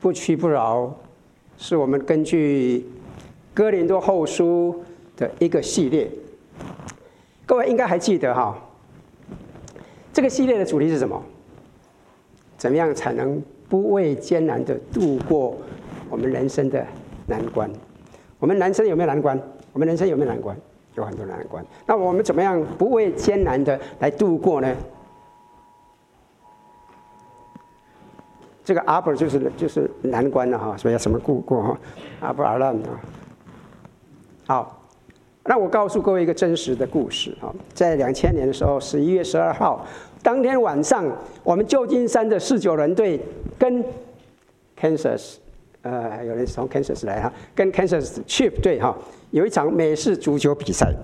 不屈不挠，是我们根据哥林多后书的一个系列。各位应该还记得哈，这个系列的主题是什么？怎么样才能不畏艰难的度过我们人生的难关？我们人生有没有难关？我们人生有没有难关？有很多难关。那我们怎么样不畏艰难的来度过呢？这个阿伯就是就是难关了哈，所以要什么度过哈？阿伯阿兰啊。好，那我告诉各位一个真实的故事哈，在两千年的时候，十一月十二号当天晚上，我们旧金山的四九人队跟 Kansas，呃，有人从 Kansas 来哈，跟 Kansas Chief 队哈，有一场美式足球比赛。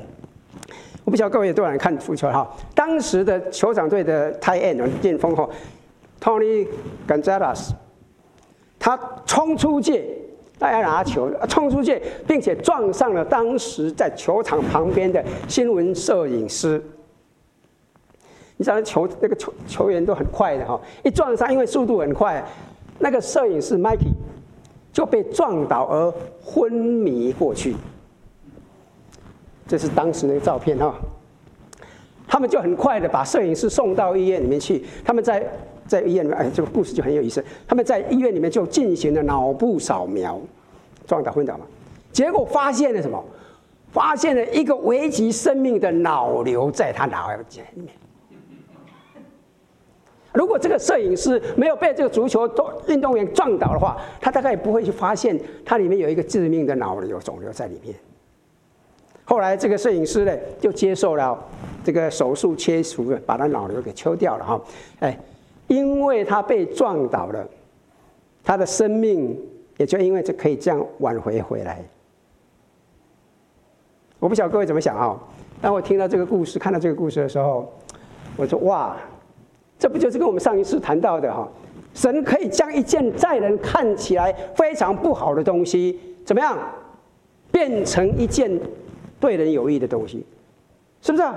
我不晓得各位有多少人看足球哈？当时的酋长队的 tight end 巅锋后。Tony Gonzalez，他冲出界，大家拿球，冲出界，并且撞上了当时在球场旁边的新闻摄影师。你知道球那个球球员都很快的哈，一撞上，因为速度很快，那个摄影师 Mikey 就被撞倒而昏迷过去。这是当时那个照片哈。他们就很快的把摄影师送到医院里面去，他们在。在医院里面，哎，这个故事就很有意思。他们在医院里面就进行了脑部扫描，撞倒昏倒嘛。结果发现了什么？发现了一个危及生命的脑瘤在他脑里面。如果这个摄影师没有被这个足球运动员撞倒的话，他大概也不会去发现他里面有一个致命的脑瘤肿瘤在里面。后来这个摄影师呢，就接受了这个手术切除，把他脑瘤给抽掉了哈，哎。因为他被撞倒了，他的生命也就因为这可以这样挽回回来。我不晓得各位怎么想啊？当我听到这个故事、看到这个故事的时候，我说：哇，这不就是跟我们上一次谈到的哈？神可以将一件在人看起来非常不好的东西，怎么样，变成一件对人有益的东西，是不是啊？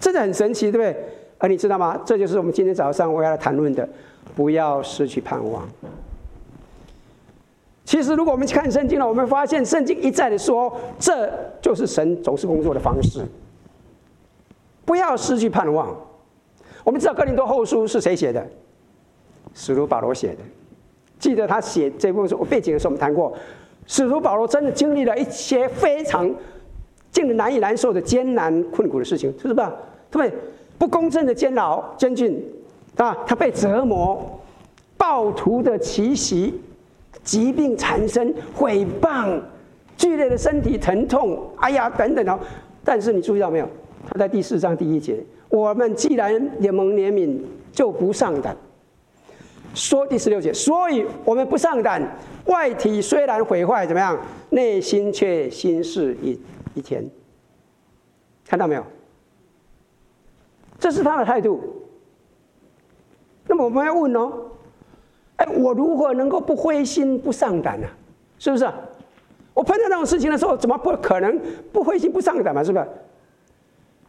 真的很神奇，对不对？而你知道吗？这就是我们今天早上我要来谈论的，不要失去盼望。其实，如果我们去看圣经了，我们发现圣经一再的说，这就是神总是工作的方式。不要失去盼望。我们知道哥林多后书是谁写的？使徒保罗写的。记得他写这部书背景的时候，我们谈过，使徒保罗真的经历了一些非常近难以难受的艰难困苦的事情，是不是？对不？不公正的监牢、监禁，啊，他被折磨，暴徒的奇袭，疾病缠身，诽谤，剧烈的身体疼痛，哎呀，等等哦。但是你注意到没有？他在第四章第一节，我们既然蒙怜悯，就不上胆。说第十六节，所以我们不上胆，外体虽然毁坏，怎么样？内心却心事一一天。看到没有？这是他的态度。那么我们要问哦，哎，我如何能够不灰心不丧胆呢？是不是？我碰到那种事情的时候，怎么不可能不灰心不丧胆嘛？是不是？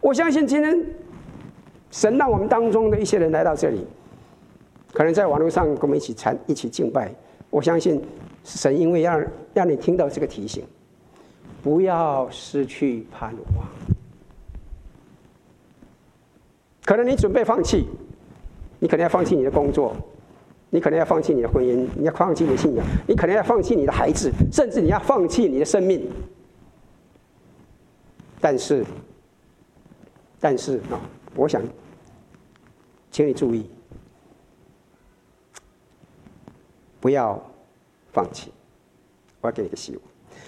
我相信今天神让我们当中的一些人来到这里，可能在网络上跟我们一起参一起敬拜。我相信神因为要让你听到这个提醒，不要失去盼望。可能你准备放弃，你可能要放弃你的工作，你可能要放弃你的婚姻，你要放弃你的信仰，你可能要放弃你的孩子，甚至你要放弃你的生命。但是，但是啊，我想，请你注意，不要放弃。我要给你个希望。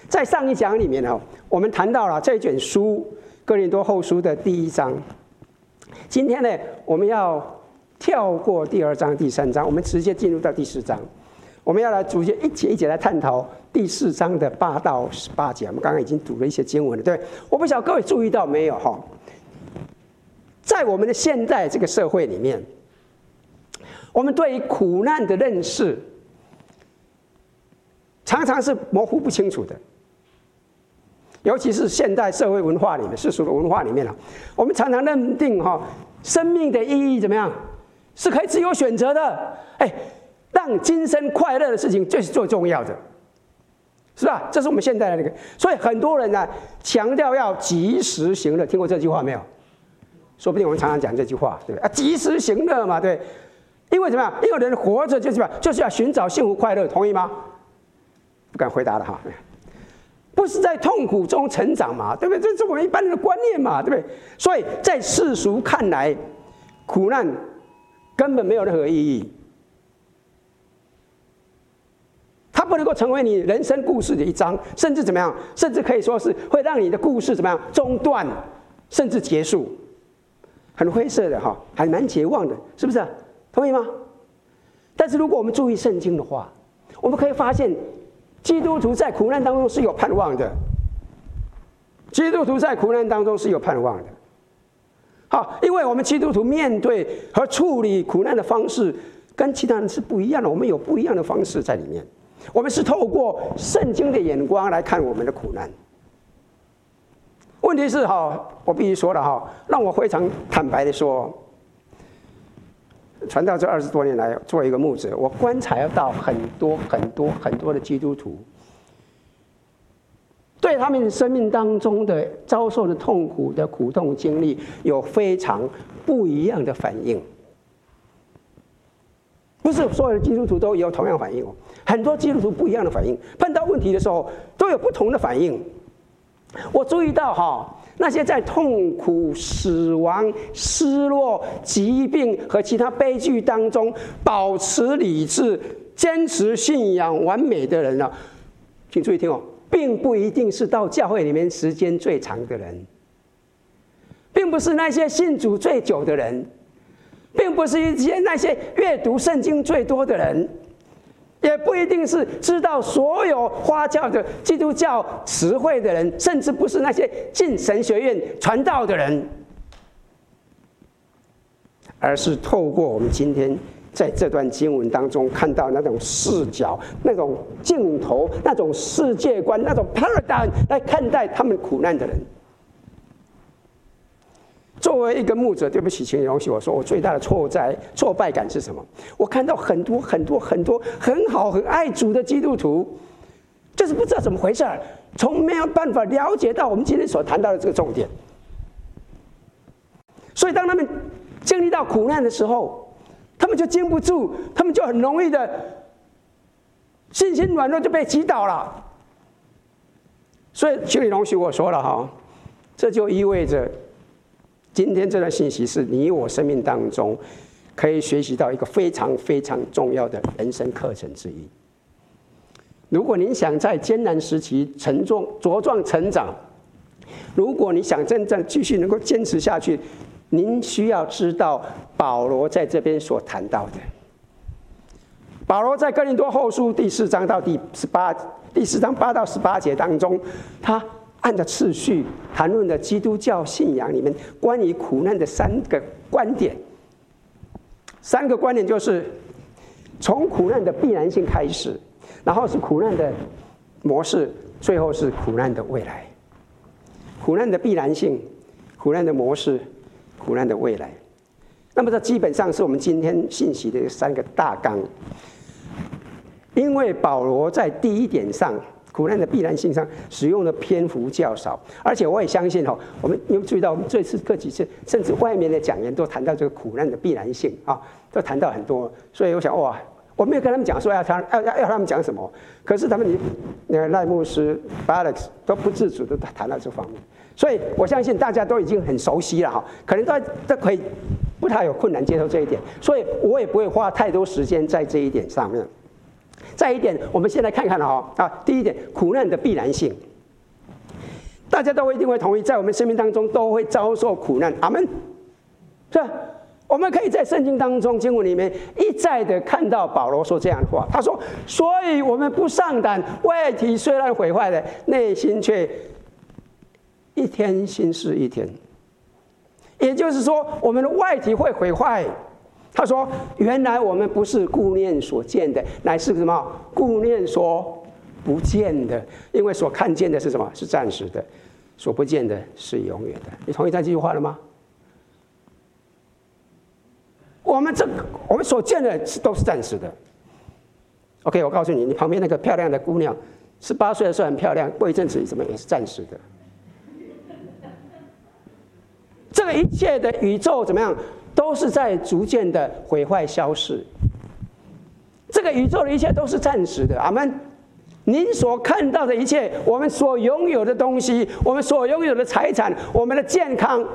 在上一讲里面呢，我们谈到了这卷书《哥林多后书》的第一章。今天呢，我们要跳过第二章、第三章，我们直接进入到第四章。我们要来逐节一节一节来探讨第四章的八到十八节。我们刚刚已经读了一些经文了，对？我不晓得各位注意到没有哈？在我们的现在这个社会里面，我们对于苦难的认识常常是模糊不清楚的。尤其是现代社会文化里面，世俗的文化里面了，我们常常认定哈，生命的意义怎么样，是可以自由选择的。哎，让今生快乐的事情，这是最重要的，是吧？这是我们现代的那个。所以很多人呢，强调要及时行乐，听过这句话没有？说不定我们常常讲这句话，对不对？啊，及时行乐嘛，对。因为怎么样？因为人活着就是吧？就是要寻找幸福快乐，同意吗？不敢回答了哈。不是在痛苦中成长嘛，对不对？这是我们一般人的观念嘛，对不对？所以在世俗看来，苦难根本没有任何意义，它不能够成为你人生故事的一章，甚至怎么样？甚至可以说是会让你的故事怎么样中断，甚至结束，很灰色的哈，还蛮绝望的，是不是？同意吗？但是如果我们注意圣经的话，我们可以发现。基督徒在苦难当中是有盼望的。基督徒在苦难当中是有盼望的。好，因为我们基督徒面对和处理苦难的方式跟其他人是不一样的，我们有不一样的方式在里面。我们是透过圣经的眼光来看我们的苦难。问题是哈，我必须说了哈，让我非常坦白的说。传道这二十多年来，做一个牧者，我观察到很多很多很多的基督徒，对他们生命当中的遭受的痛苦的苦痛经历，有非常不一样的反应。不是所有的基督徒都有同样反应哦，很多基督徒不一样的反应，碰到问题的时候都有不同的反应。我注意到哈。那些在痛苦、死亡、失落、疾病和其他悲剧当中保持理智、坚持信仰、完美的人呢，请注意听哦，并不一定是到教会里面时间最长的人，并不是那些信主最久的人，并不是一些那些阅读圣经最多的人。也不一定是知道所有花教的基督教词汇的人，甚至不是那些进神学院传道的人，而是透过我们今天在这段经文当中看到那种视角、那种镜头、那种世界观、那种 paradigm 来看待他们苦难的人。作为一个牧者，对不起，请你容许我说，我最大的挫在挫败感是什么？我看到很多很多很多很好很爱主的基督徒，就是不知道怎么回事儿，从没有办法了解到我们今天所谈到的这个重点。所以，当他们经历到苦难的时候，他们就经不住，他们就很容易的信心软弱，就被击倒了。所以，请你容许我说了哈，这就意味着。今天这段信息是你我生命当中可以学习到一个非常非常重要的人生课程之一。如果您想在艰难时期沉重茁壮成长，如果你想真正继续能够坚持下去，您需要知道保罗在这边所谈到的。保罗在哥林多后书第四章到第十八第四章八到十八节当中，他。按照次序谈论的基督教信仰里面关于苦难的三个观点，三个观点就是从苦难的必然性开始，然后是苦难的模式，最后是苦难的未来。苦难的必然性、苦难的模式、苦难的未来。那么这基本上是我们今天信息的三个大纲，因为保罗在第一点上。苦难的必然性上使用的篇幅较少，而且我也相信哈，我们有注意到，我们这次各几次，甚至外面的讲员都谈到这个苦难的必然性啊，都谈到很多。所以我想哇，我没有跟他们讲说要他要要要他们讲什么，可是他们那个赖牧师、Alex 都不自主的谈到这方面，所以我相信大家都已经很熟悉了哈，可能都都可以不太有困难接受这一点，所以我也不会花太多时间在这一点上面。再一点，我们先来看看哈啊，第一点，苦难的必然性，大家都一定会同意，在我们生命当中都会遭受苦难，阿门，是？我们可以在圣经当中经文里面一再的看到保罗说这样的话，他说：“所以我们不上胆，外体虽然毁坏了，内心却一天新似一天。”也就是说，我们的外体会毁坏。他说：“原来我们不是顾念所见的，乃是什么？顾念所不见的。因为所看见的是什么？是暂时的；所不见的是永远的。你同意他这句话了吗？我们这我们所见的是都是暂时的，OK，我告诉你，你旁边那个漂亮的姑娘，十八岁的时候很漂亮，过一阵子怎么也是暂时的。这个一切的宇宙怎么样，都是在逐渐的毁坏消逝。这个宇宙的一切都是暂时的。阿门。您所看到的一切，我们所拥有的东西，我们所拥有的财产，我们的健康，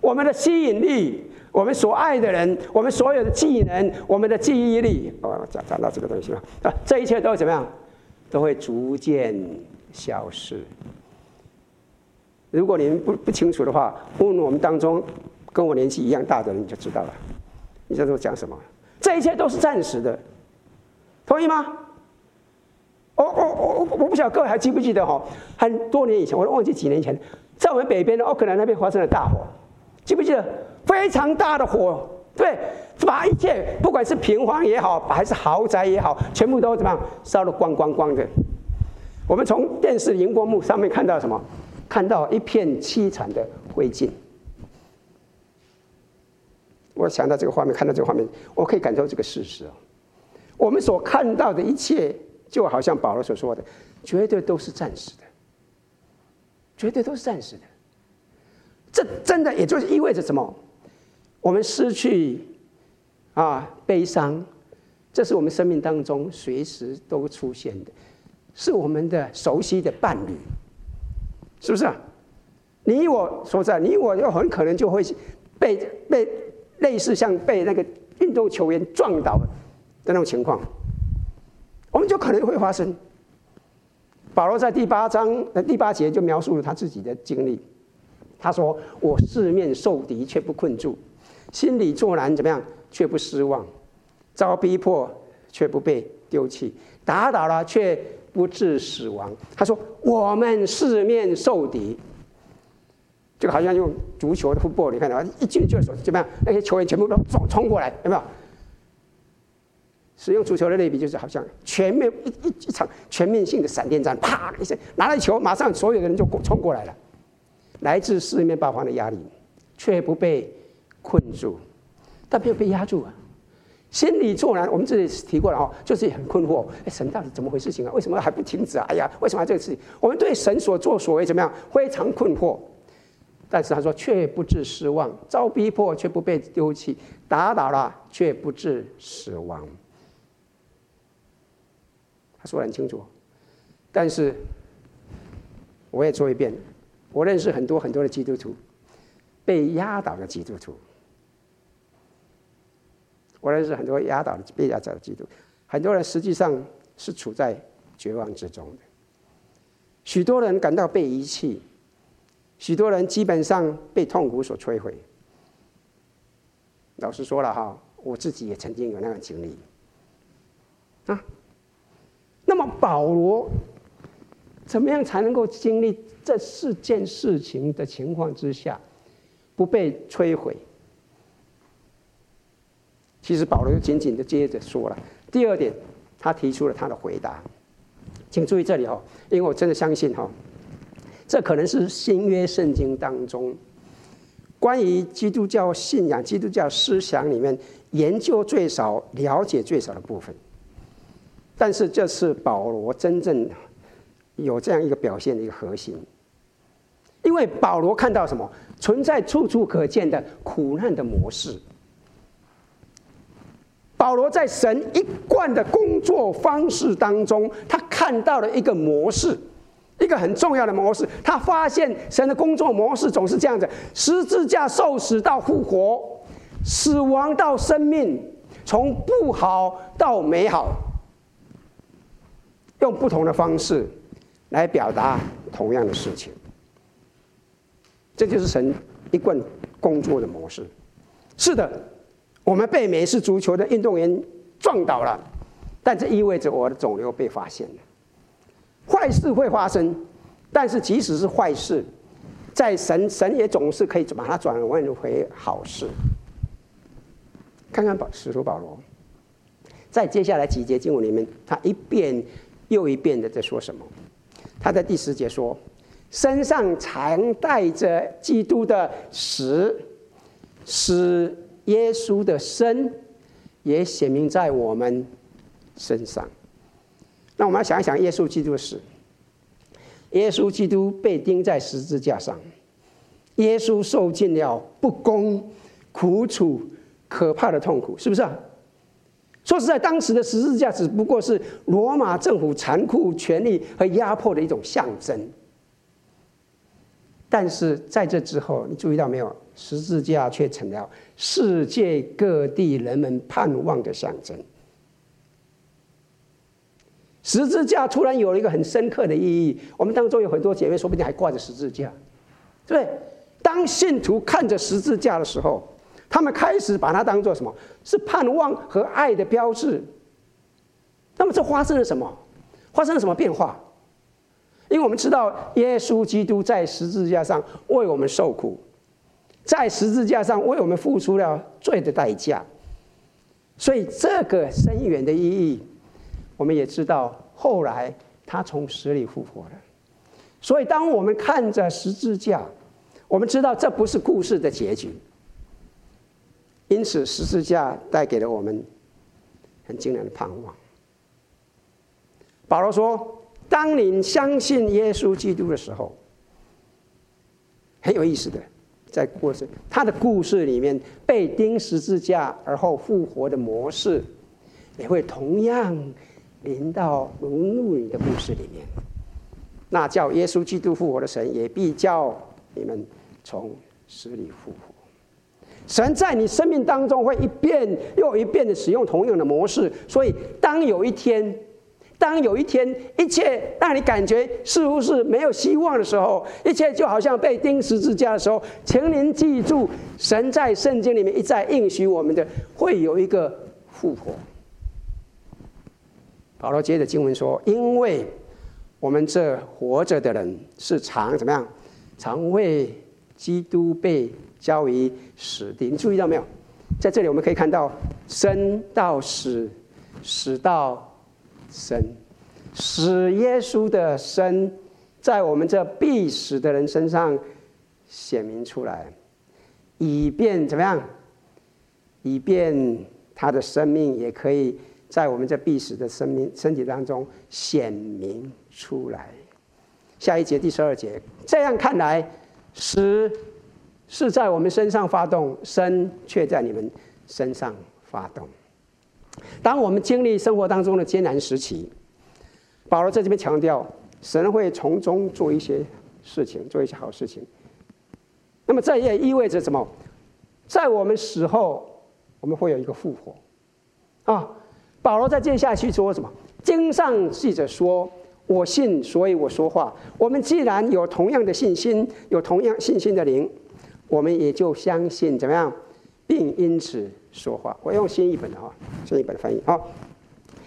我们的吸引力，我们所爱的人，我们所有的技能，我们的记忆力，哦，讲讲到这个东西了啊，这一切都会怎么样？都会逐渐消失。如果您不不清楚的话，问我们当中跟我年纪一样大的人，就知道了。你知道我讲什么？这一切都是暂时的，同意吗？我我我我不晓得各位还记不记得哈？很多年以前，我都忘记几年前，在我们北边的奥克兰那边发生了大火，记不记得？非常大的火，对，把一切不管是平房也好，还是豪宅也好，全部都怎么样烧得光光光的。我们从电视荧光幕上面看到什么？看到一片凄惨的灰烬。我想到这个画面，看到这个画面，我可以感受这个事实哦。我们所看到的一切。就好像保罗所说的，绝对都是暂时的，绝对都是暂时的。这真的也就意味着什么？我们失去啊悲伤，这是我们生命当中随时都出现的，是我们的熟悉的伴侣，是不是啊？你我所在，你我又很可能就会被被类似像被那个运动球员撞倒的那种情况。我们就可能会发生。保罗在第八章的第八节就描述了他自己的经历。他说：“我四面受敌却不困住，心里作难怎么样却不失望，遭逼迫却不被丢弃，打倒了却不致死亡。”他说：“我们四面受敌，就好像用足球的 football，你看到一进就手怎么样？那些球员全部都冲冲过来，有没有？”使用足球的类比，就是好像全面一一一场全面性的闪电战，啪一声拿了球，马上所有的人就冲过来了。来自四面八方的压力，却不被困住，但没有被压住啊。心里作难，我们这里提过了哦，就是很困惑。哎，神到底怎么回事情啊？为什么还不停止啊？哎呀，为什么这个事情？我们对神所作所为怎么样？非常困惑。但是他说，却不致失望，遭逼迫却不被丢弃，打倒了却不致死亡。他说得很清楚，但是我也说一遍，我认识很多很多的基督徒，被压倒的基督徒，我认识很多压倒的被压倒的基督徒，很多人实际上是处在绝望之中的，许多人感到被遗弃，许多人基本上被痛苦所摧毁。老实说了哈，我自己也曾经有那样的经历啊。那么保罗怎么样才能够经历这四件事情的情况之下不被摧毁？其实保罗又紧紧的接着说了第二点，他提出了他的回答，请注意这里哦，因为我真的相信哈，这可能是新约圣经当中关于基督教信仰、基督教思想里面研究最少、了解最少的部分。但是这是保罗真正有这样一个表现的一个核心，因为保罗看到什么？存在处处可见的苦难的模式。保罗在神一贯的工作方式当中，他看到了一个模式，一个很重要的模式。他发现神的工作模式总是这样子：十字架受死到复活，死亡到生命，从不好到美好。用不同的方式来表达同样的事情，这就是神一贯工作的模式。是的，我们被美式足球的运动员撞倒了，但这意味着我的肿瘤被发现了。坏事会发生，但是即使是坏事，在神神也总是可以把它转换为好事。看看保使徒保罗，在接下来几节经文里面，他一遍。又一遍的在说什么？他在第十节说：“身上常带着基督的死，使耶稣的生也显明在我们身上。那我们要想一想耶稣基督的事。耶稣基督被钉在十字架上，耶稣受尽了不公、苦楚、可怕的痛苦，是不是啊？说实在，当时的十字架只不过是罗马政府残酷权力和压迫的一种象征。但是在这之后，你注意到没有？十字架却成了世界各地人们盼望的象征。十字架突然有了一个很深刻的意义。我们当中有很多姐妹，说不定还挂着十字架，对不对？当信徒看着十字架的时候，他们开始把它当做什么？是盼望和爱的标志。那么这发生了什么？发生了什么变化？因为我们知道，耶稣基督在十字架上为我们受苦，在十字架上为我们付出了罪的代价，所以这个深远的意义。我们也知道，后来他从死里复活了。所以，当我们看着十字架，我们知道这不是故事的结局。因此，十字架带给了我们很惊人的盼望。保罗说：“当你相信耶稣基督的时候，很有意思的，在故事他的故事里面，被钉十字架而后复活的模式，也会同样。”临到融入你的故事里面，那叫耶稣基督复活的神，也必叫你们从死里复活。神在你生命当中会一遍又一遍的使用同样的模式，所以当有一天，当有一天一切让你感觉似乎是没有希望的时候，一切就好像被钉十字架的时候，请您记住，神在圣经里面一再应许我们的，会有一个复活。保罗接着经文说：“因为我们这活着的人是常怎么样？常为基督被交于死地。你注意到没有？在这里我们可以看到生到死，死到生，使耶稣的生在我们这必死的人身上显明出来，以便怎么样？以便他的生命也可以。”在我们这必死的生命身体当中显明出来。下一节第十二节，这样看来，死是在我们身上发动，生却在你们身上发动。当我们经历生活当中的艰难时期，保罗在这边强调，神会从中做一些事情，做一些好事情。那么这也意味着什么？在我们死后，我们会有一个复活啊。保罗在接下去说什么？经上记着说：“我信，所以我说话。”我们既然有同样的信心，有同样信心的灵，我们也就相信怎么样，并因此说话。我用新译本的哈，新译本的翻译。好，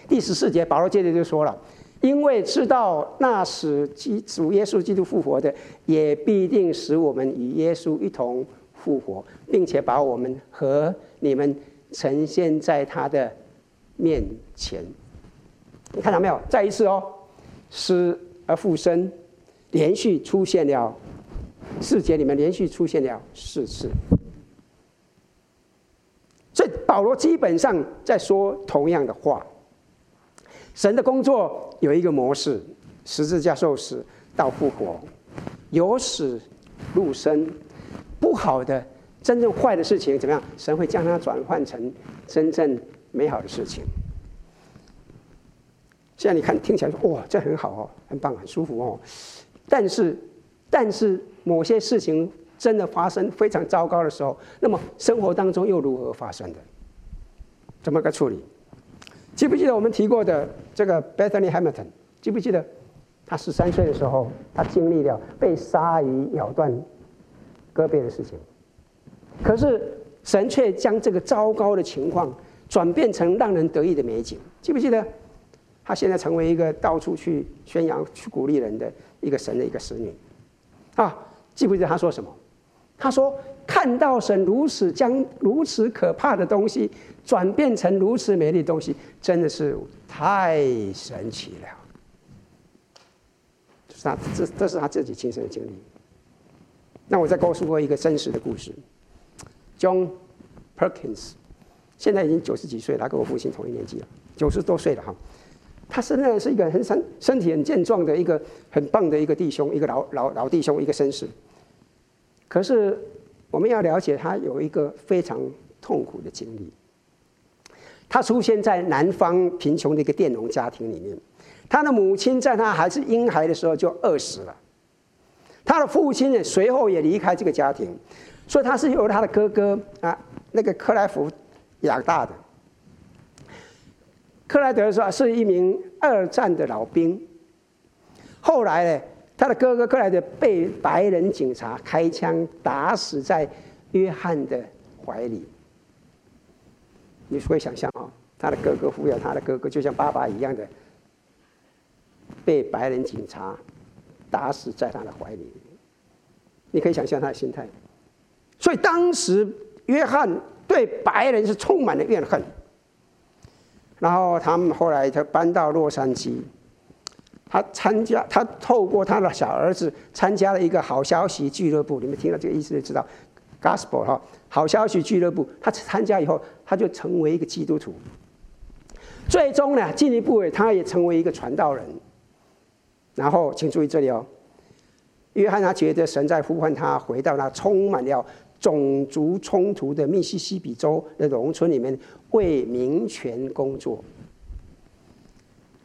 第十四节，保罗接着就说了：“因为知道那使基主耶稣基督复活的，也必定使我们与耶稣一同复活，并且把我们和你们呈现在他的。”面前，你看到没有？再一次哦，死而复生，连续出现了四节里面连续出现了四次，所以保罗基本上在说同样的话。神的工作有一个模式：十字架受死到复活，由死入生，不好的、真正坏的事情怎么样？神会将它转换成真正。美好的事情，现在你看听起来说哇，这很好哦，很棒，很舒服哦。但是，但是某些事情真的发生非常糟糕的时候，那么生活当中又如何发生的？怎么个处理？记不记得我们提过的这个 Bethany Hamilton？记不记得他十三岁的时候，他经历了被鲨鱼咬断胳膊的事情，可是神却将这个糟糕的情况。转变成让人得意的美景，记不记得？他现在成为一个到处去宣扬、去鼓励人的一个神的一个使女，啊，记不记得他说什么？他说：“看到神如此将如此可怕的东西转变成如此美丽的东西，真的是太神奇了。”这是他这这是他自己亲身的经历。那我再告诉过一个真实的故事，John Perkins。现在已经九十几岁了，跟我父亲同一年纪了，九十多岁了哈。他是那是一个很身身体很健壮的一个很棒的一个弟兄，一个老老老弟兄，一个绅士。可是我们要了解，他有一个非常痛苦的经历。他出现在南方贫穷的一个佃农家庭里面，他的母亲在他还是婴孩的时候就饿死了，他的父亲也随后也离开这个家庭，所以他是由他的哥哥啊那个克莱夫养大的。克莱德说是一名二战的老兵，后来呢，他的哥哥克莱德被白人警察开枪打死在约翰的怀里。你会想象啊，他的哥哥抚养他的哥哥，就像爸爸一样的，被白人警察打死在他的怀里。你可以想象他的心态。所以当时约翰对白人是充满了怨恨。然后他们后来他搬到洛杉矶，他参加他透过他的小儿子参加了一个好消息俱乐部。你们听了这个意思就知道，Gospel 哈，好消息俱乐部。他参加以后。他就成为一个基督徒，最终呢，进一步他也成为一个传道人。然后，请注意这里哦，约翰他觉得神在呼唤他回到那充满了种族冲突的密西西比州的农村里面为民权工作。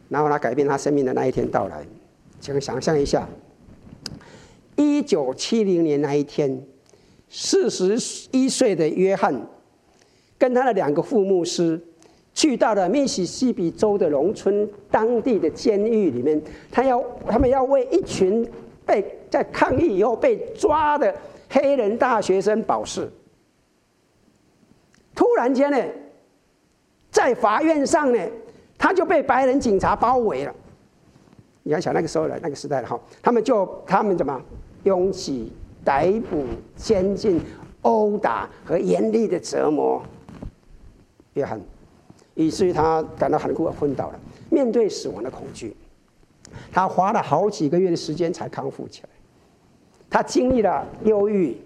然后他改变他生命的那一天到来，请想象一下，一九七零年那一天，四十一岁的约翰。跟他的两个副牧师去到了密西西比州的农村当地的监狱里面，他要他们要为一群被在抗议以后被抓的黑人大学生保释。突然间呢，在法院上呢，他就被白人警察包围了。你要想那个时候的那个时代了哈，他们就他们怎么拥挤、逮捕、监禁、殴打和严厉的折磨。约翰，以至于他感到很苦而昏倒了。面对死亡的恐惧，他花了好几个月的时间才康复起来。他经历了忧郁，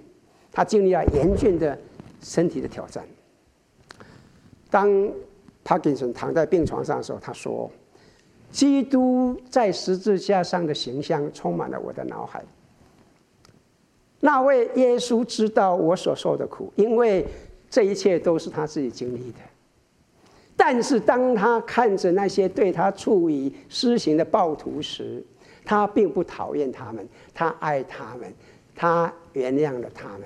他经历了严峻的身体的挑战。当帕金森躺在病床上的时候，他说：“基督在十字架上的形象充满了我的脑海。那位耶稣知道我所受的苦，因为这一切都是他自己经历的。”但是当他看着那些对他处以私刑的暴徒时，他并不讨厌他们，他爱他们，他原谅了他们。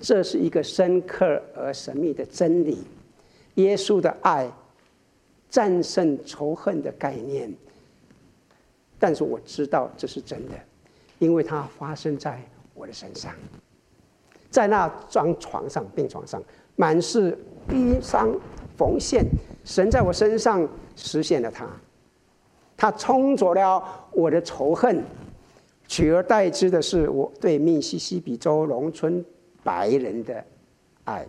这是一个深刻而神秘的真理：耶稣的爱战胜仇恨的概念。但是我知道这是真的，因为它发生在我的身上，在那张床上，病床上，满是衣伤。缝线，神在我身上实现了它，它冲走了我的仇恨，取而代之的是我对密西西比州农村白人的爱。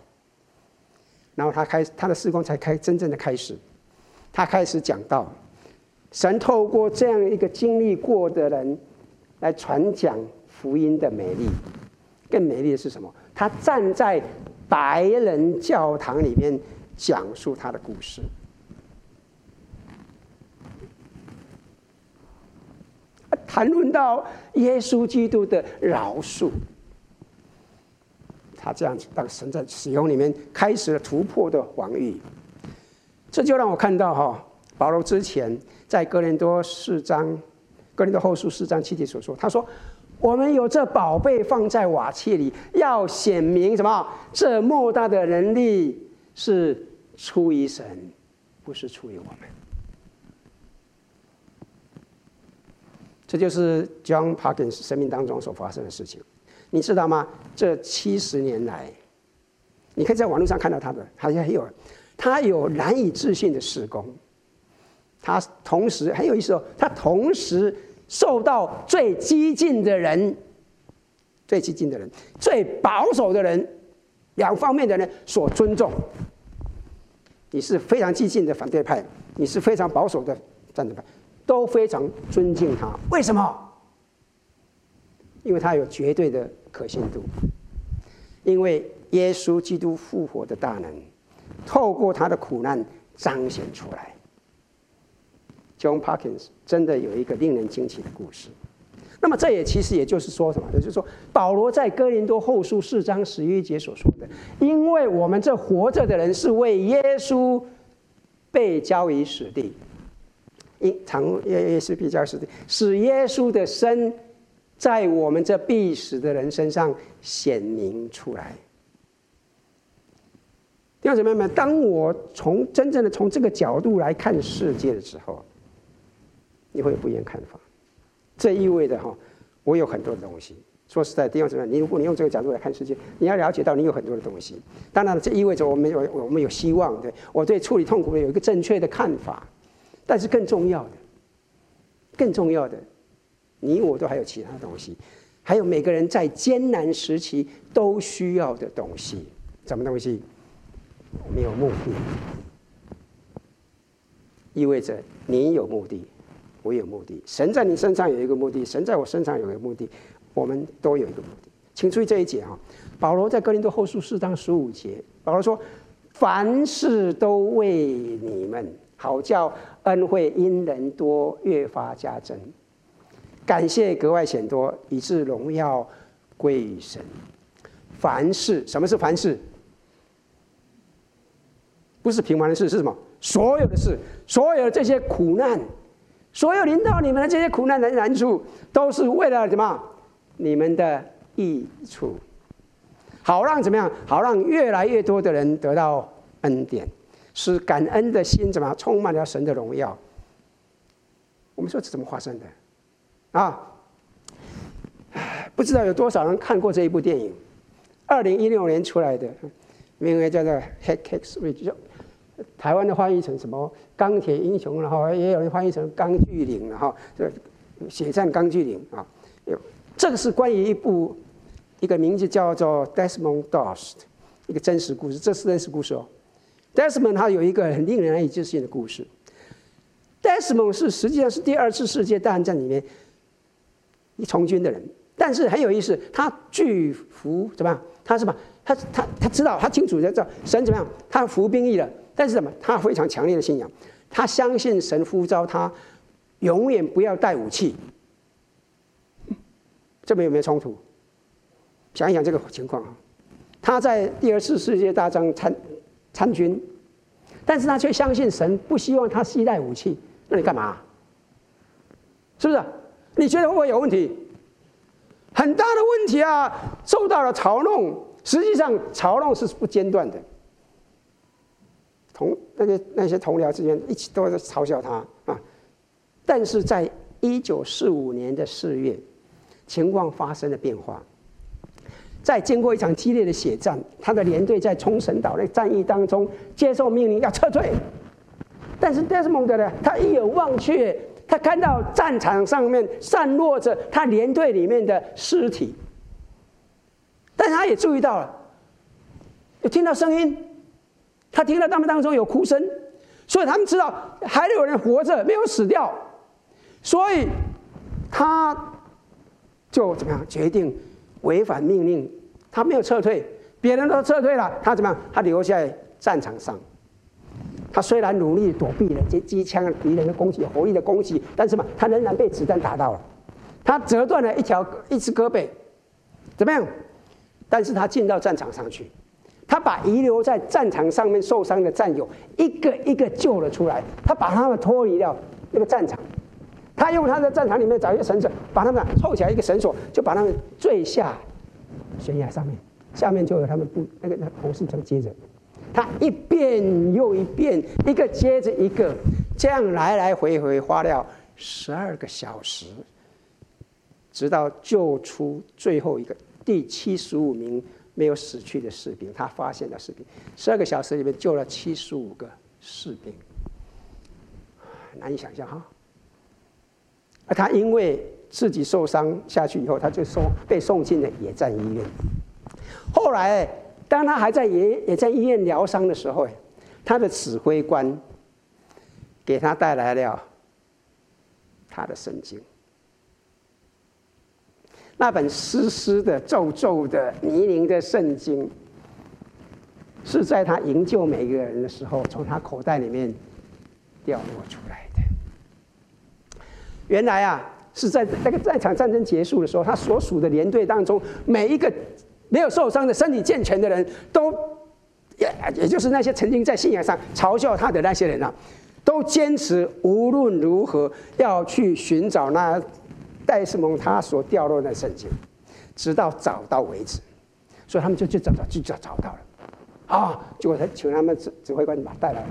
然后他开他的事工才开真正的开始，他开始讲到，神透过这样一个经历过的人来传讲福音的美丽，更美丽的是什么？他站在白人教堂里面。讲述他的故事，谈论到耶稣基督的饶恕，他这样子让神在使用里面开始了突破的防御，这就让我看到哈，保罗之前在哥林多四章、哥林多后书四章七节所说，他说：“我们有这宝贝放在瓦器里，要显明什么？这莫大的能力是。”出于神，不是出于我们。这就是 John Parkins 生命当中所发生的事情，你知道吗？这七十年来，你可以在网络上看到他的，好像很有他有难以置信的事工。他同时很有意思哦，他同时受到最激进的人、最激进的人、最保守的人两方面的人所尊重。你是非常激进的反对派，你是非常保守的战争派，都非常尊敬他。为什么？因为他有绝对的可信度，因为耶稣基督复活的大能，透过他的苦难彰显出来。John Parkins 真的有一个令人惊奇的故事。那么这也其实也就是说什么？也就是说，保罗在哥林多后书四章十一节所说的：“因为我们这活着的人是为耶稣被交于死地，因常耶耶稣被交于死地，使耶稣的身在我们这必死的人身上显明出来。”弟兄姊妹们，当我从真正的从这个角度来看世界的时候，你会有不一样看法。这意味着哈，我有很多的东西。说实在，弟兄姊妹，你如果你用这个角度来看世界，你要了解到你有很多的东西。当然，这意味着我们有我们有希望，对我对处理痛苦的有一个正确的看法。但是更重要的，更重要的，你我都还有其他东西，还有每个人在艰难时期都需要的东西。什么东西？我们有目的，意味着你有目的。我有目的，神在你身上有一个目的，神在我身上有一个目的，我们都有一个目的。请注意这一节哈，保罗在哥林多后书四章十五节，保罗说：“凡事都为你们好，叫恩惠因人多越发加增，感谢格外显多，以致荣耀归于神。”凡事，什么是凡事？不是平凡的事，是什么？所有的事，所有这些苦难。所有临到你们的这些苦难的难处，都是为了什么？你们的益处，好让怎么样？好让越来越多的人得到恩典，使感恩的心怎么？充满了神的荣耀。我们说这怎么发生的？啊，不知道有多少人看过这一部电影，二零一六年出来的，名为叫做《Head Kicks Ridge》。台湾的翻译成什么钢铁英雄，然后也有人翻译成钢锯岭，然后这血战钢锯岭啊。这个是关于一部一个名字叫做 Desmond Doss 一个真实故事，这是真实故事哦。Desmond 他有一个很令人难以置信的故事。Desmond 是实际上是第二次世界大战里面一从军的人，但是很有意思，他拒服怎么样？他什么？他他他知道，他清楚的知道神怎么样？他服兵役了。但是什么？他非常强烈的信仰，他相信神呼召他，永远不要带武器。这边有没有冲突？想一想这个情况啊，他在第二次世界大战参参军，但是他却相信神不希望他携带武器，那你干嘛？是不是？你觉得会不会有问题？很大的问题啊！受到了嘲弄，实际上嘲弄是不间断的。同那些那些同僚之间一起都在嘲笑他啊，但是在一九四五年的四月，情况发生了变化。在经过一场激烈的血战，他的连队在冲绳岛的战役当中接受命令要撤退，但是戴斯蒙德呢，他一眼望去，他看到战场上面散落着他连队里面的尸体，但是他也注意到了，有听到声音。他听到他们当中有哭声，所以他们知道还有人活着，没有死掉，所以他就怎么样决定违反命令，他没有撤退，别人都撤退了，他怎么样？他留在战场上。他虽然努力躲避了这机枪敌人的攻击、火力的攻击，但是嘛，他仍然被子弹打到了，他折断了一条一只胳膊，怎么样？但是他进到战场上去。他把遗留在战场上面受伤的战友一个一个救了出来，他把他们脱离掉那个战场，他用他在战场里面找一个绳子，把他们凑起来一个绳索，就把他们坠下悬崖上面，下面就有他们不那个那同事正接着，他一遍又一遍，一个接着一个，这样来来回回花了十二个小时，直到救出最后一个第七十五名。没有死去的士兵，他发现了士兵，十二个小时里面救了七十五个士兵，难以想象哈。而他因为自己受伤下去以后，他就送被送进了野战医院。后来，当他还在野野战医院疗伤的时候，他的指挥官给他带来了他的圣经。那本湿湿的、皱皱的、泥泞的圣经，是在他营救每一个人的时候，从他口袋里面掉落出来。原来啊是在那个那场战争结束的时候，他所属的连队当中，每一个没有受伤的、身体健全的人都，也也就是那些曾经在信仰上嘲笑他的那些人啊，都坚持无论如何要去寻找那戴斯蒙他所掉落的圣经，直到找到为止。所以他们就去找找，就找找到了。啊！结果他请他们指指挥官把他带来了。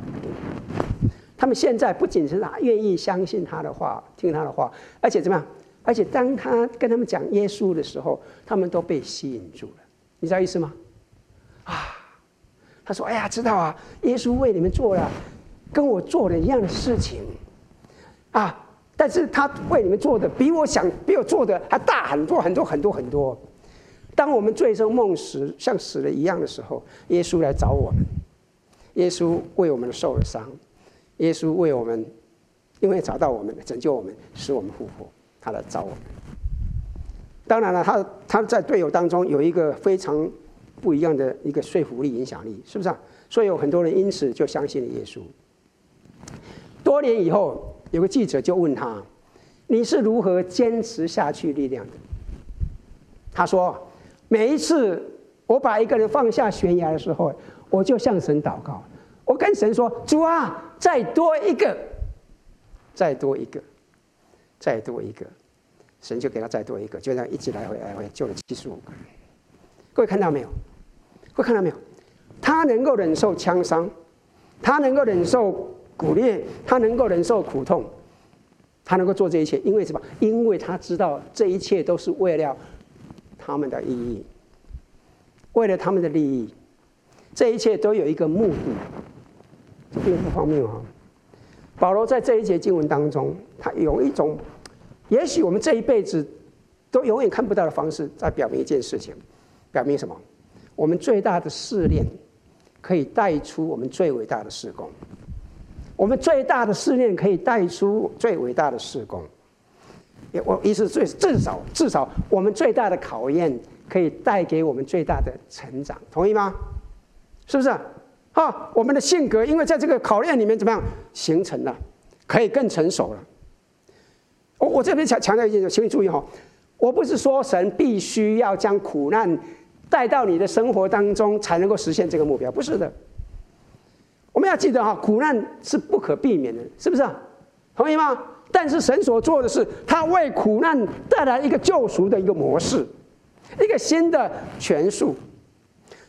他们现在不仅是他愿意相信他的话，听他的话，而且怎么样？而且当他跟他们讲耶稣的时候，他们都被吸引住了。你知道意思吗？啊！他说：“哎呀，知道啊，耶稣为你们做了跟我做的一样的事情啊！但是他为你们做的比我想比我做的还大很多很多很多很多。”当我们醉生梦死，像死了一样的时候，耶稣来找我们。耶稣为我们受了伤，耶稣为我们，因为找到我们，拯救我们，使我们复活。他来找我们。当然了，他他在队友当中有一个非常不一样的一个说服力、影响力，是不是啊？所以有很多人因此就相信了耶稣。多年以后，有个记者就问他：“你是如何坚持下去力量的？”他说。每一次我把一个人放下悬崖的时候，我就向神祷告，我跟神说：“主啊，再多一个，再多一个，再多一个。”神就给他再多一个，就这样一直来回来回救了七十五个人。各位看到没有？各位看到没有？他能够忍受枪伤，他能够忍受骨裂，他能够忍受苦痛，他能够做这一切，因为什么？因为他知道这一切都是为了。他们的意义，为了他们的利益，这一切都有一个目的。这并不方便啊。保罗在这一节经文当中，他有一种，也许我们这一辈子都永远看不到的方式，在表明一件事情，表明什么？我们最大的试炼，可以带出我们最伟大的事工。我们最大的试炼，可以带出最伟大的事工。我意思最至少至少我们最大的考验可以带给我们最大的成长，同意吗？是不是？啊，我们的性格因为在这个考验里面怎么样形成了，可以更成熟了。我我这边强强调一件事，请你注意哈，我不是说神必须要将苦难带到你的生活当中才能够实现这个目标，不是的。我们要记得哈，苦难是不可避免的，是不是？同意吗？但是神所做的是，他为苦难带来一个救赎的一个模式，一个新的权术。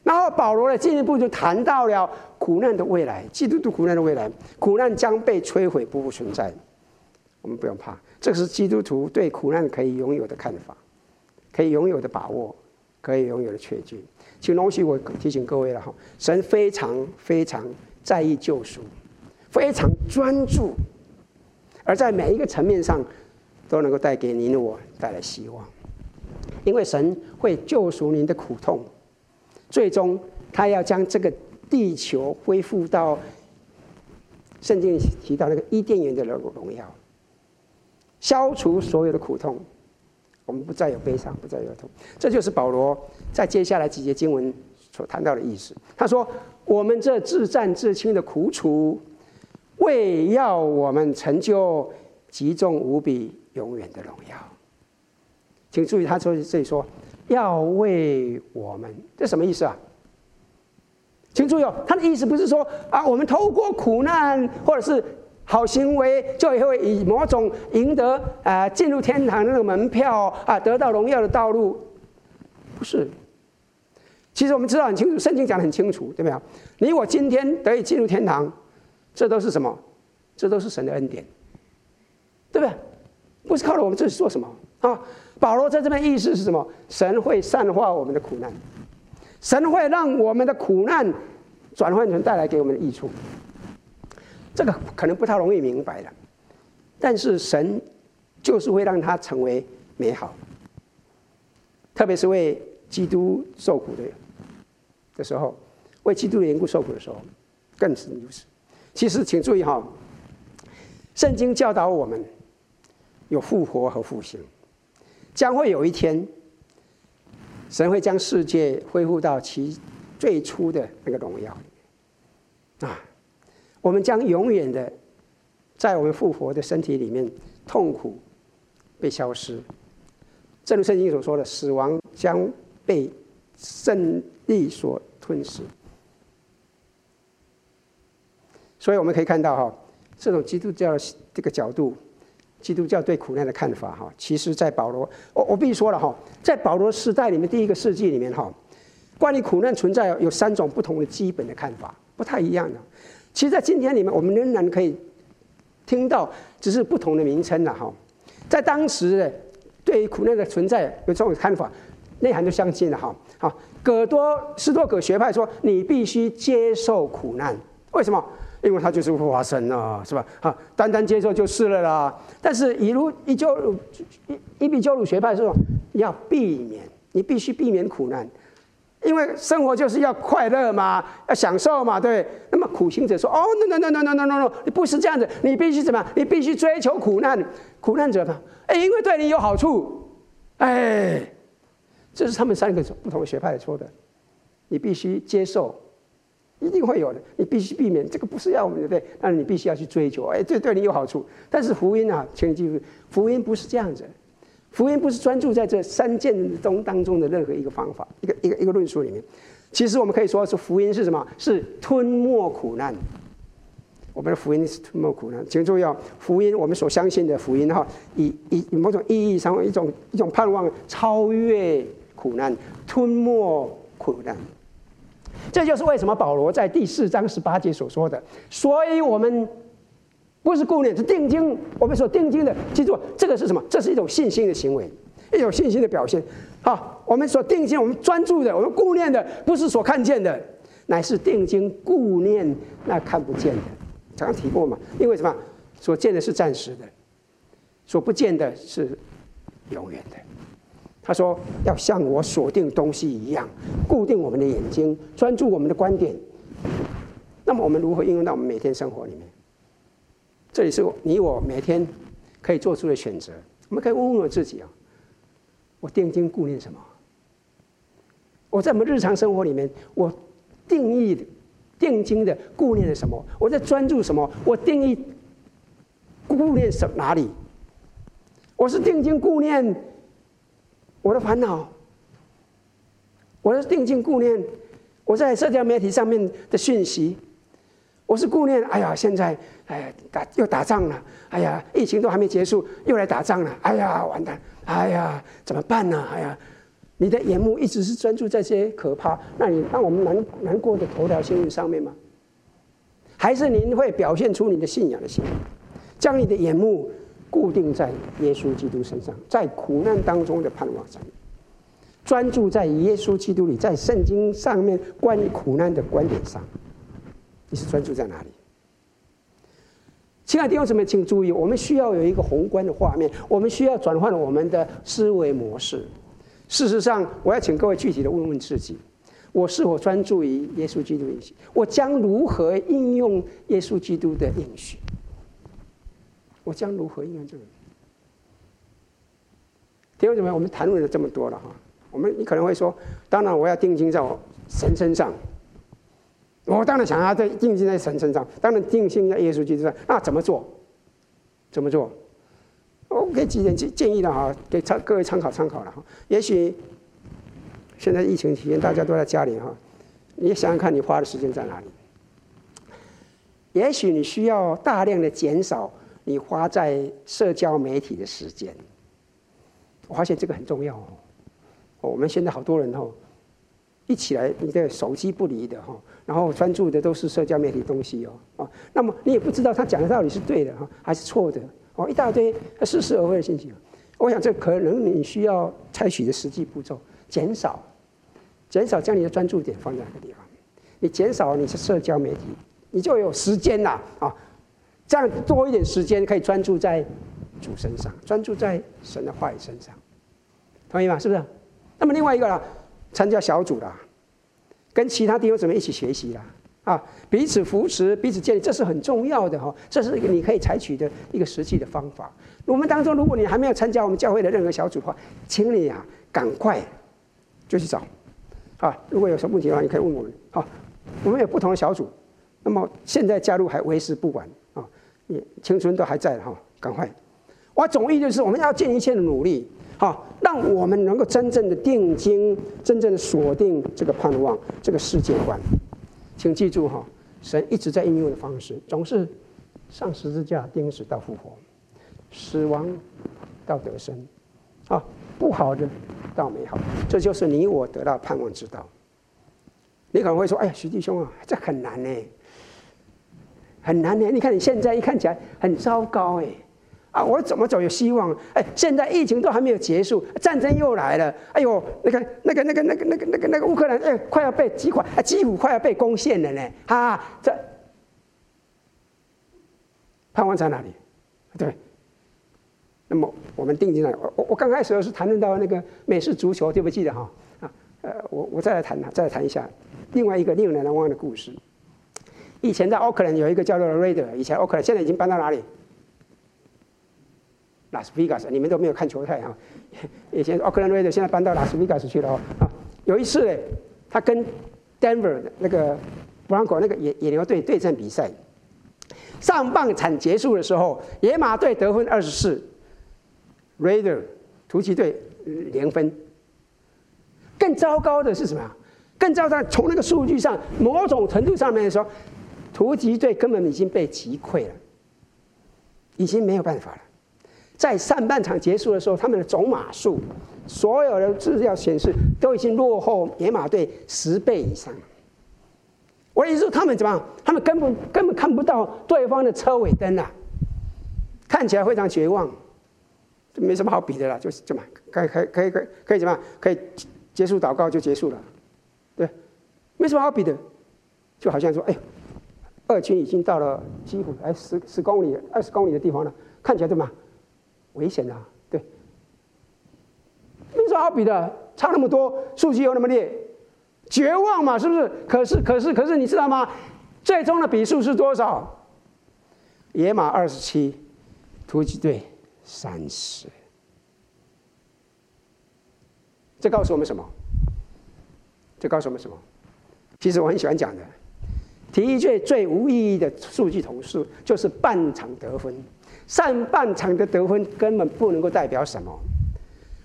然后保罗呢，进一步就谈到了苦难的未来，基督徒苦难的未来，苦难将被摧毁，不复存在。我们不用怕，这个是基督徒对苦难可以拥有的看法，可以拥有的把握，可以拥有的确据。请容许我提醒各位了哈，神非常非常在意救赎，非常专注。而在每一个层面上，都能够带给您我带来希望，因为神会救赎您的苦痛，最终他要将这个地球恢复到圣经提到那个伊甸园的荣耀，消除所有的苦痛，我们不再有悲伤，不再有痛。这就是保罗在接下来几节经文所谈到的意思。他说：“我们这自战自轻的苦楚。”为要我们成就极重无比永远的荣耀，请注意，他说这里说要为我们，这什么意思啊？请注意哦，他的意思不是说啊，我们透过苦难或者是好行为，就会以某种赢得啊进入天堂的那个门票啊，得到荣耀的道路，不是。其实我们知道很清楚，圣经讲的很清楚，对不对？你我今天得以进入天堂。这都是什么？这都是神的恩典，对不对？不是靠着我们自己做什么啊？保罗在这边意思是什么？神会善化我们的苦难，神会让我们的苦难转换成带来给我们的益处。这个可能不太容易明白的，但是神就是会让它成为美好，特别是为基督受苦的的时候，为基督的缘故受苦的时候，更是如此。其实，请注意哈，圣经教导我们有复活和复兴，将会有一天，神会将世界恢复到其最初的那个荣耀啊，我们将永远的在我们复活的身体里面痛苦被消失。正如圣经所说的，死亡将被胜利所吞噬。所以我们可以看到哈，这种基督教这个角度，基督教对苦难的看法哈，其实在保罗，我我必须说了哈，在保罗时代里面，第一个世纪里面哈，关于苦难存在有三种不同的基本的看法，不太一样的。其实，在今天里面，我们仍然可以听到，只是不同的名称了哈。在当时，对于苦难的存在有这种看法，内涵就相近了哈。好，葛多斯多葛学派说，你必须接受苦难，为什么？因为他就是会发生啊，是吧？哈，单单接受就是了啦。但是以如伊鸠鲁伊伊比鸠鲁学派说，要避免，你必须避免苦难，因为生活就是要快乐嘛，要享受嘛，对。那么苦行者说，哦，no no no no no no no，你不是这样子，你必须怎么样？你必须追求苦难。苦难者呢？哎，因为对你有好处，哎，这是他们三个不同的学派说的，你必须接受。一定会有的，你必须避免这个不是要我们的对，但是你必须要去追求，哎，这对你有好处。但是福音啊，请你记住，福音不是这样子，福音不是专注在这三件中当中的任何一个方法，一个一个一个论述里面。其实我们可以说是福音是什么？是吞没苦难。我们的福音是吞没苦难，请注意哦，福音我们所相信的福音哈，以以以某种意义上一种一种盼望超越苦难，吞没苦难。这就是为什么保罗在第四章十八节所说的，所以我们不是顾念，是定睛。我们所定睛的，记住，这个是什么？这是一种信心的行为，一种信心的表现。好，我们所定睛，我们专注的，我们顾念的，不是所看见的，乃是定睛顾念那看不见的。常常提过嘛，因为什么？所见的是暂时的，所不见的是永远的。他说：“要像我锁定东西一样，固定我们的眼睛，专注我们的观点。那么，我们如何应用到我们每天生活里面？这里是你我每天可以做出的选择。我们可以问问我自己啊：我定睛顾念什么？我在我们日常生活里面，我定义定睛的顾念的什么？我在专注什么？我定义顾念什哪里？我是定睛顾念。”我的烦恼，我的定睛顾念，我在社交媒体上面的讯息，我是顾念。哎呀，现在哎打又打仗了，哎呀，疫情都还没结束，又来打仗了，哎呀，完蛋，哎呀，怎么办呢？哎呀，你的眼目一直是专注在这些可怕，那你让我们难难过的头条新闻上面吗？还是您会表现出你的信仰的心，将你的眼目？固定在耶稣基督身上，在苦难当中的盼望上，专注在耶稣基督里，在圣经上面关于苦难的观点上，你是专注在哪里？亲爱的弟兄姊妹，请注意，我们需要有一个宏观的画面，我们需要转换我们的思维模式。事实上，我要请各位具体的问问自己：我是否专注于耶稣基督的应许？我将如何应用耶稣基督的应许？我将如何应用这个？弟兄姊妹，我们谈论了这么多了哈，我们你可能会说，当然我要定睛在我神身上，我当然想要在定睛在神身上，当然定睛在耶稣基督上，那怎么做？怎么做？我给几点建建议的哈，给参各位参考参考了哈。也许现在疫情期间大家都在家里哈，你想想看你花的时间在哪里？也许你需要大量的减少。你花在社交媒体的时间，我发现这个很重要哦。我们现在好多人哦，一起来你的手机不离的哈，然后专注的都是社交媒体东西哦啊，那么你也不知道他讲的到底是对的哈还是错的哦，一大堆似是而非的信息。我想这可能你需要采取的实际步骤，减少，减少将你的专注点放在哪个地方？你减少你的社交媒体，你就有时间啦啊。这样多一点时间可以专注在主身上，专注在神的话语身上，同意吗？是不是？那么另外一个呢，参加小组啦，跟其他弟兄姊妹一起学习啦，啊，彼此扶持，彼此建立，这是很重要的哈。这是你可以采取的一个实际的方法。我们当中，如果你还没有参加我们教会的任何小组的话，请你啊，赶快就去找。啊，如果有什么问题的话，你可以问我们。好，我们有不同的小组，那么现在加入还为时不晚。青春都还在哈，赶快！我总意就是我们要尽一切的努力，哈，让我们能够真正的定睛，真正的锁定这个盼望，这个世界观。请记住哈，神一直在应用的方式，总是上十字架钉死到复活，死亡到得生，啊，不好的到美好，这就是你我得到盼望之道。你可能会说：“哎呀，徐弟兄啊，这很难呢，很难呢。你看你现在一看起来很糟糕哎，啊，我怎么走有希望？哎，现在疫情都还没有结束，战争又来了。哎呦，那个、那个、那个、那个、那个、那个、那个乌克兰，哎，快要被击垮，啊，几乎快要被攻陷了呢。啊，这盼望在哪里？对。那么我们定睛在，我我刚开始是谈论到那个美式足球，记不记得哈？啊，呃，我我再来谈再来谈一下。另外一个令人难忘的故事，以前在奥克兰有一个叫做 Raider，以前奥克兰现在已经搬到哪里？拉斯维加斯，你们都没有看球赛哈。以前奥克兰 Raider 现在搬到拉斯维加斯去了哦。啊，有一次呢，他跟 Denver 那个 Bronco 那个野野牛队对阵比赛，上半场结束的时候，野马队得分二十四，Raider 突击队零分。更糟糕的是什么？更糟糕，从那个数据上，某种程度上面来说，突击队根本已经被击溃了，已经没有办法了。在上半场结束的时候，他们的总码数，所有的资料显示都已经落后野马队十倍以上。我的意思说，他们怎么样？他们根本根本看不到对方的车尾灯啊，看起来非常绝望，就没什么好比的了，就是这么可以可以可以可以可以怎么样？可以结束祷告就结束了。对，没什么好比的，就好像说，哎，二军已经到了几乎哎十十公里、二十公里的地方了，看起来怎么危险啊？对，没什么好比的，差那么多，数据又那么劣，绝望嘛，是不是？可是，可是，可是，你知道吗？最终的比数是多少？野马二十七，突击队三十，这告诉我们什么？这告诉我们什么？其实我很喜欢讲的，体育界最无意义的数据统计就是半场得分，上半场的得分根本不能够代表什么。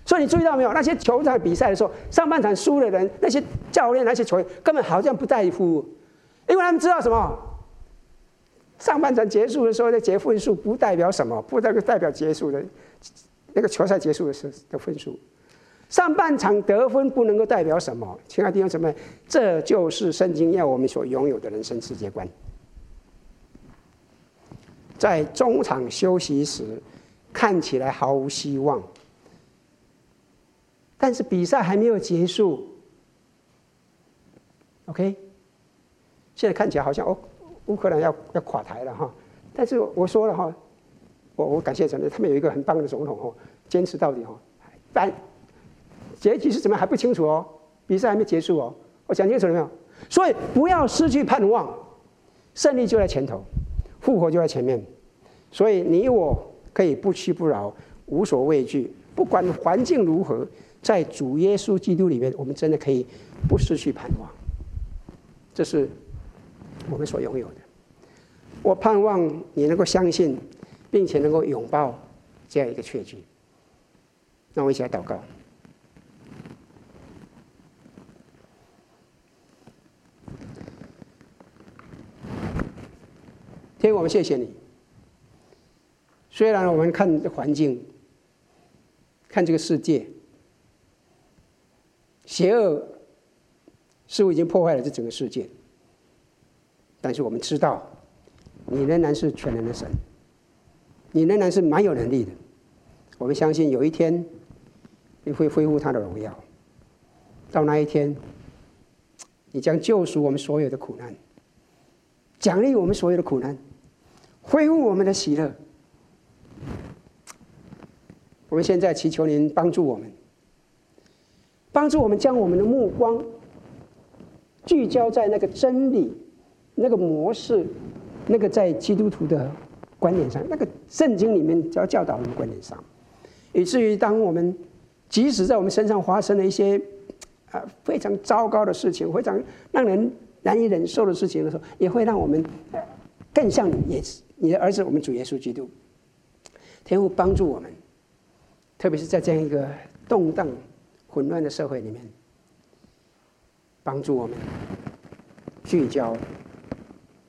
所以你注意到没有？那些球场比赛的时候，上半场输的人，那些教练、那些球员根本好像不在乎，因为他们知道什么？上半场结束的时候，那结分数不代表什么，不代表代表结束的那个球赛结束的时候的分数。上半场得分不能够代表什么，亲爱的弟兄姊妹，这就是圣经要我们所拥有的人生世界观。在中场休息时，看起来毫无希望，但是比赛还没有结束。OK，现在看起来好像哦，乌克兰要要垮台了哈，但是我说了哈，我我感谢神，他们有一个很棒的总统哦，坚持到底哈，但。结局是怎么还不清楚哦，比赛还没结束哦，我讲清楚了没有？所以不要失去盼望，胜利就在前头，复活就在前面，所以你我可以不屈不挠，无所畏惧，不管环境如何，在主耶稣基督里面，我们真的可以不失去盼望，这是我们所拥有的。我盼望你能够相信，并且能够拥抱这样一个确据。让我一起来祷告。天，我们谢谢你。虽然我们看环境，看这个世界，邪恶似乎已经破坏了这整个世界，但是我们知道，你仍然是全能的神，你仍然是蛮有能力的。我们相信有一天，你会恢复他的荣耀。到那一天，你将救赎我们所有的苦难。奖励我们所有的苦难，恢复我们的喜乐。我们现在祈求您帮助我们，帮助我们将我们的目光聚焦在那个真理、那个模式、那个在基督徒的观点上，那个圣经里面教教导的观点上，以至于当我们即使在我们身上发生了一些啊非常糟糕的事情，非常让人。难以忍受的事情的时候，也会让我们更像你，也是你的儿子，我们主耶稣基督。天父帮助我们，特别是在这样一个动荡、混乱的社会里面，帮助我们聚焦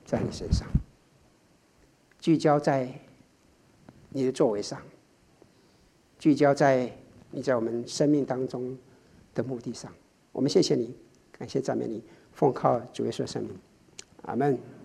在你身上，聚焦在你的作为上，聚焦在你在我们生命当中的目的上。我们谢谢你，感谢赞美你，奉靠主耶稣的圣名，阿门。